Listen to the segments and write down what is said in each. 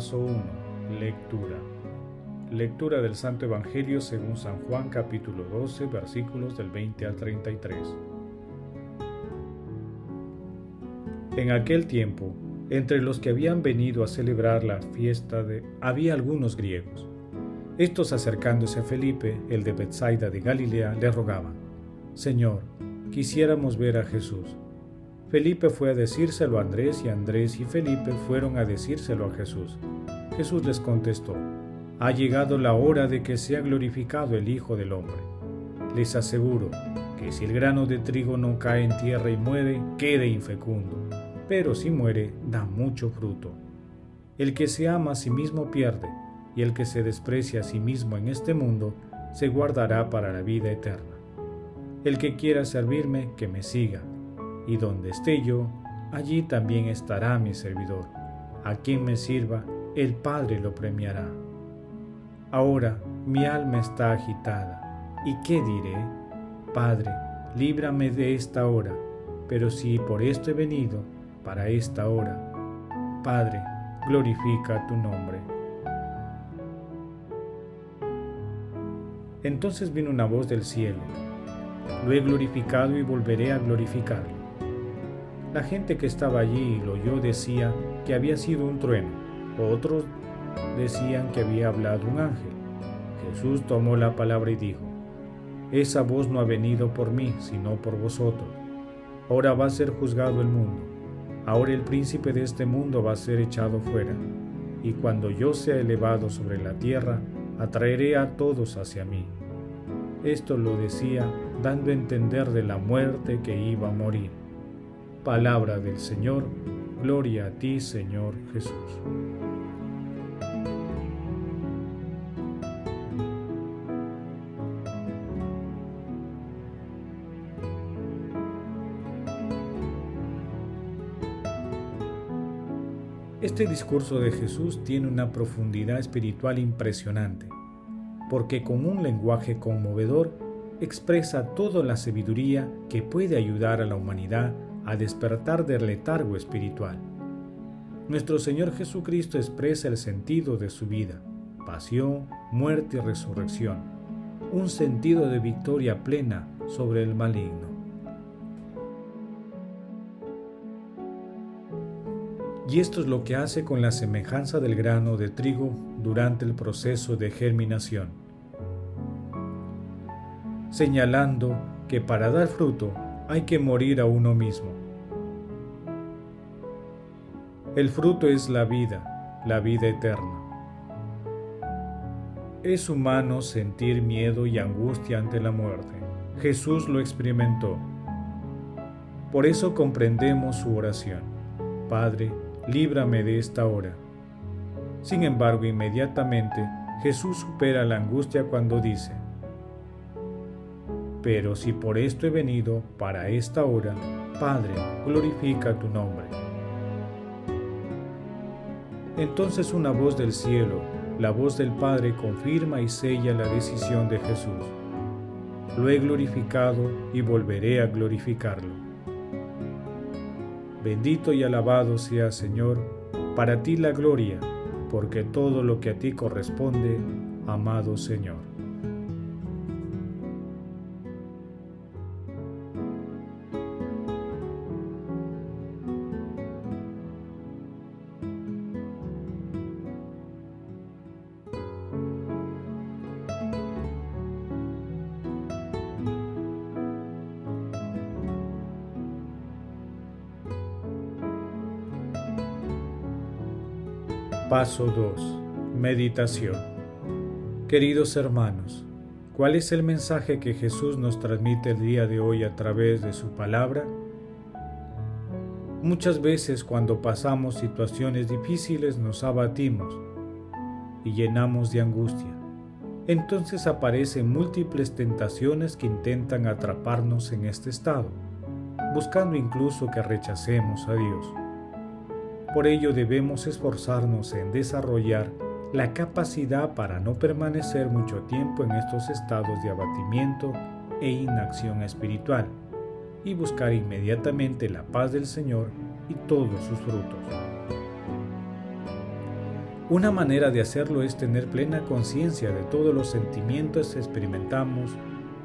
Paso 1. Lectura. Lectura del Santo Evangelio según San Juan capítulo 12 versículos del 20 al 33. En aquel tiempo, entre los que habían venido a celebrar la fiesta de había algunos griegos. Estos acercándose a Felipe, el de Bethsaida de Galilea, le rogaban: Señor, quisiéramos ver a Jesús. Felipe fue a decírselo a Andrés y Andrés y Felipe fueron a decírselo a Jesús. Jesús les contestó, Ha llegado la hora de que sea glorificado el Hijo del Hombre. Les aseguro que si el grano de trigo no cae en tierra y muere, quede infecundo, pero si muere, da mucho fruto. El que se ama a sí mismo pierde, y el que se desprecia a sí mismo en este mundo, se guardará para la vida eterna. El que quiera servirme, que me siga y donde esté yo, allí también estará mi servidor. A quien me sirva, el Padre lo premiará. Ahora mi alma está agitada. ¿Y qué diré? Padre, líbrame de esta hora, pero si por esto he venido, para esta hora. Padre, glorifica tu nombre. Entonces vino una voz del cielo. Lo he glorificado y volveré a glorificarlo. La gente que estaba allí y lo oyó decía que había sido un trueno, otros decían que había hablado un ángel. Jesús tomó la palabra y dijo, Esa voz no ha venido por mí, sino por vosotros. Ahora va a ser juzgado el mundo. Ahora el príncipe de este mundo va a ser echado fuera. Y cuando yo sea elevado sobre la tierra, atraeré a todos hacia mí. Esto lo decía dando a entender de la muerte que iba a morir. Palabra del Señor, gloria a ti Señor Jesús. Este discurso de Jesús tiene una profundidad espiritual impresionante, porque con un lenguaje conmovedor expresa toda la sabiduría que puede ayudar a la humanidad a despertar del letargo espiritual. Nuestro Señor Jesucristo expresa el sentido de su vida, pasión, muerte y resurrección, un sentido de victoria plena sobre el maligno. Y esto es lo que hace con la semejanza del grano de trigo durante el proceso de germinación, señalando que para dar fruto hay que morir a uno mismo. El fruto es la vida, la vida eterna. Es humano sentir miedo y angustia ante la muerte. Jesús lo experimentó. Por eso comprendemos su oración. Padre, líbrame de esta hora. Sin embargo, inmediatamente Jesús supera la angustia cuando dice, pero si por esto he venido para esta hora, Padre, glorifica tu nombre. Entonces una voz del cielo, la voz del Padre, confirma y sella la decisión de Jesús. Lo he glorificado y volveré a glorificarlo. Bendito y alabado sea Señor, para ti la gloria, porque todo lo que a ti corresponde, amado Señor. Paso 2. Meditación. Queridos hermanos, ¿cuál es el mensaje que Jesús nos transmite el día de hoy a través de su palabra? Muchas veces cuando pasamos situaciones difíciles nos abatimos y llenamos de angustia. Entonces aparecen múltiples tentaciones que intentan atraparnos en este estado, buscando incluso que rechacemos a Dios. Por ello debemos esforzarnos en desarrollar la capacidad para no permanecer mucho tiempo en estos estados de abatimiento e inacción espiritual y buscar inmediatamente la paz del Señor y todos sus frutos. Una manera de hacerlo es tener plena conciencia de todos los sentimientos que experimentamos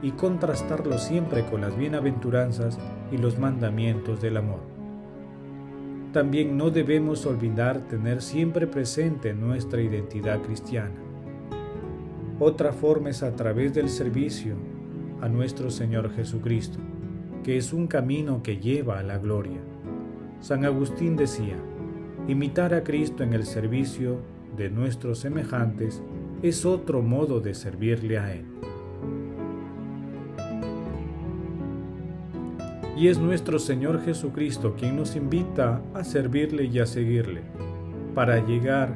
y contrastarlos siempre con las bienaventuranzas y los mandamientos del amor también no debemos olvidar tener siempre presente nuestra identidad cristiana. Otra forma es a través del servicio a nuestro Señor Jesucristo, que es un camino que lleva a la gloria. San Agustín decía, imitar a Cristo en el servicio de nuestros semejantes es otro modo de servirle a Él. Y es nuestro Señor Jesucristo quien nos invita a servirle y a seguirle, para llegar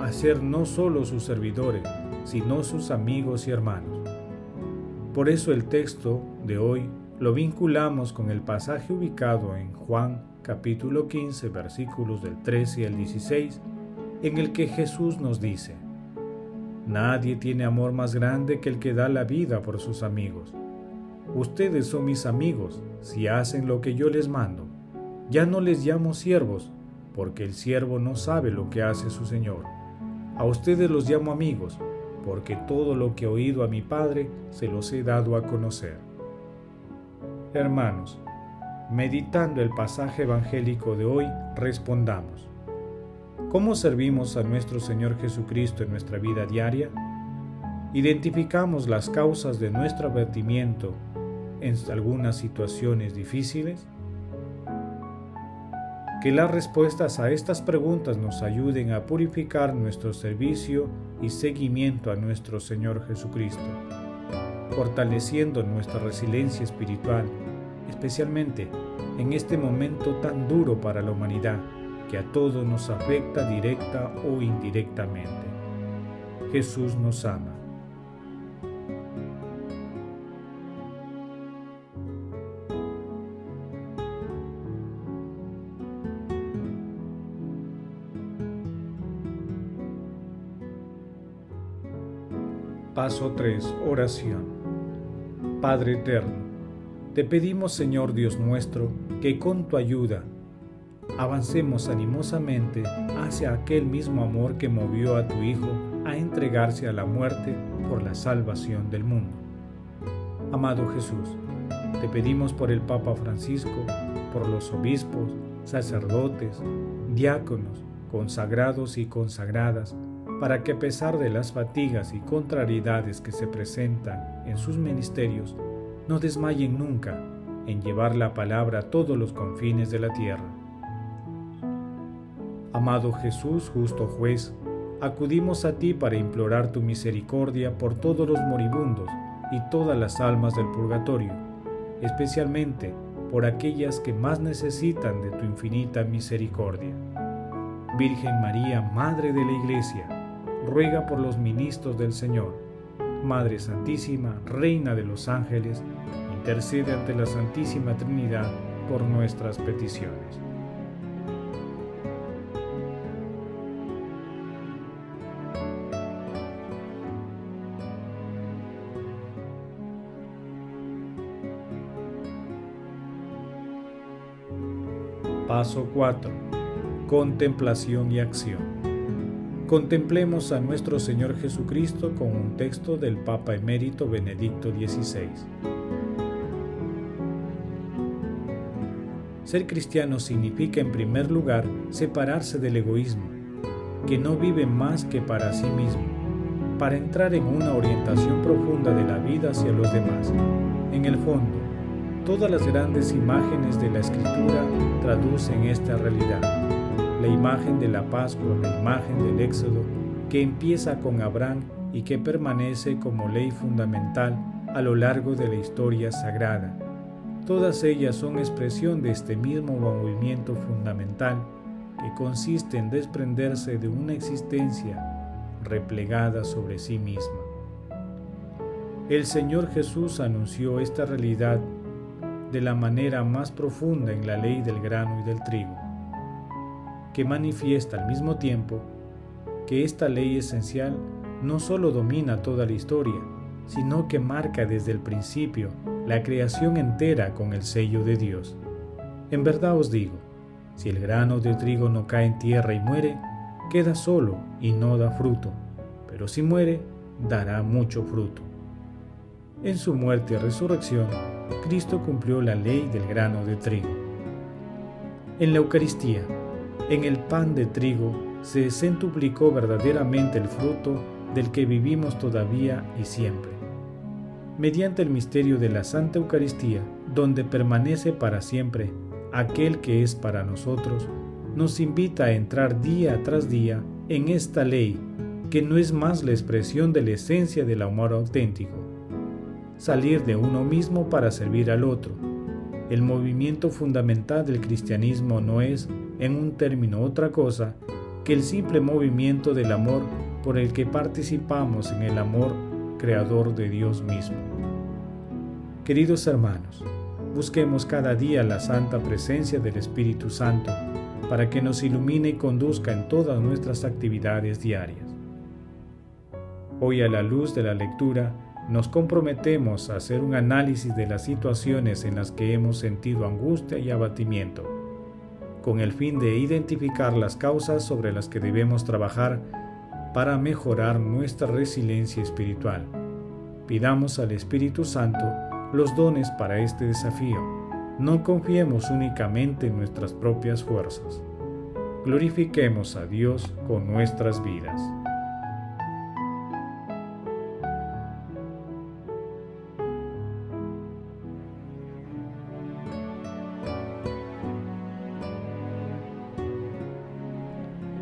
a ser no solo sus servidores, sino sus amigos y hermanos. Por eso el texto de hoy lo vinculamos con el pasaje ubicado en Juan capítulo 15 versículos del 13 al 16, en el que Jesús nos dice, Nadie tiene amor más grande que el que da la vida por sus amigos. Ustedes son mis amigos si hacen lo que yo les mando. Ya no les llamo siervos, porque el siervo no sabe lo que hace su Señor. A ustedes los llamo amigos, porque todo lo que he oído a mi Padre se los he dado a conocer. Hermanos, meditando el pasaje evangélico de hoy, respondamos. ¿Cómo servimos a nuestro Señor Jesucristo en nuestra vida diaria? ¿Identificamos las causas de nuestro abatimiento en algunas situaciones difíciles? Que las respuestas a estas preguntas nos ayuden a purificar nuestro servicio y seguimiento a nuestro Señor Jesucristo, fortaleciendo nuestra resiliencia espiritual, especialmente en este momento tan duro para la humanidad que a todos nos afecta directa o indirectamente. Jesús nos ama. Paso 3. Oración. Padre Eterno, te pedimos Señor Dios nuestro, que con tu ayuda avancemos animosamente hacia aquel mismo amor que movió a tu Hijo a entregarse a la muerte por la salvación del mundo. Amado Jesús, te pedimos por el Papa Francisco, por los obispos, sacerdotes, diáconos, consagrados y consagradas, para que a pesar de las fatigas y contrariedades que se presentan en sus ministerios, no desmayen nunca en llevar la palabra a todos los confines de la tierra. Amado Jesús, justo juez, acudimos a ti para implorar tu misericordia por todos los moribundos y todas las almas del purgatorio, especialmente por aquellas que más necesitan de tu infinita misericordia. Virgen María, Madre de la Iglesia, ruega por los ministros del Señor. Madre Santísima, Reina de los ángeles, intercede ante la Santísima Trinidad por nuestras peticiones. Paso 4. Contemplación y acción. Contemplemos a nuestro Señor Jesucristo con un texto del Papa emérito Benedicto XVI. Ser cristiano significa en primer lugar separarse del egoísmo, que no vive más que para sí mismo, para entrar en una orientación profunda de la vida hacia los demás. En el fondo, todas las grandes imágenes de la escritura traducen esta realidad la imagen de la Pascua, la imagen del Éxodo, que empieza con Abraham y que permanece como ley fundamental a lo largo de la historia sagrada. Todas ellas son expresión de este mismo movimiento fundamental que consiste en desprenderse de una existencia replegada sobre sí misma. El Señor Jesús anunció esta realidad de la manera más profunda en la ley del grano y del trigo, que manifiesta al mismo tiempo que esta ley esencial no solo domina toda la historia, sino que marca desde el principio la creación entera con el sello de Dios. En verdad os digo, si el grano de trigo no cae en tierra y muere, queda solo y no da fruto, pero si muere, dará mucho fruto. En su muerte y resurrección, Cristo cumplió la ley del grano de trigo. En la Eucaristía, en el pan de trigo, se centuplicó verdaderamente el fruto del que vivimos todavía y siempre. Mediante el misterio de la Santa Eucaristía, donde permanece para siempre aquel que es para nosotros, nos invita a entrar día tras día en esta ley, que no es más la expresión de la esencia del amor auténtico, salir de uno mismo para servir al otro. El movimiento fundamental del cristianismo no es, en un término, otra cosa que el simple movimiento del amor por el que participamos en el amor creador de Dios mismo. Queridos hermanos, busquemos cada día la santa presencia del Espíritu Santo para que nos ilumine y conduzca en todas nuestras actividades diarias. Hoy a la luz de la lectura, nos comprometemos a hacer un análisis de las situaciones en las que hemos sentido angustia y abatimiento, con el fin de identificar las causas sobre las que debemos trabajar para mejorar nuestra resiliencia espiritual. Pidamos al Espíritu Santo los dones para este desafío. No confiemos únicamente en nuestras propias fuerzas. Glorifiquemos a Dios con nuestras vidas.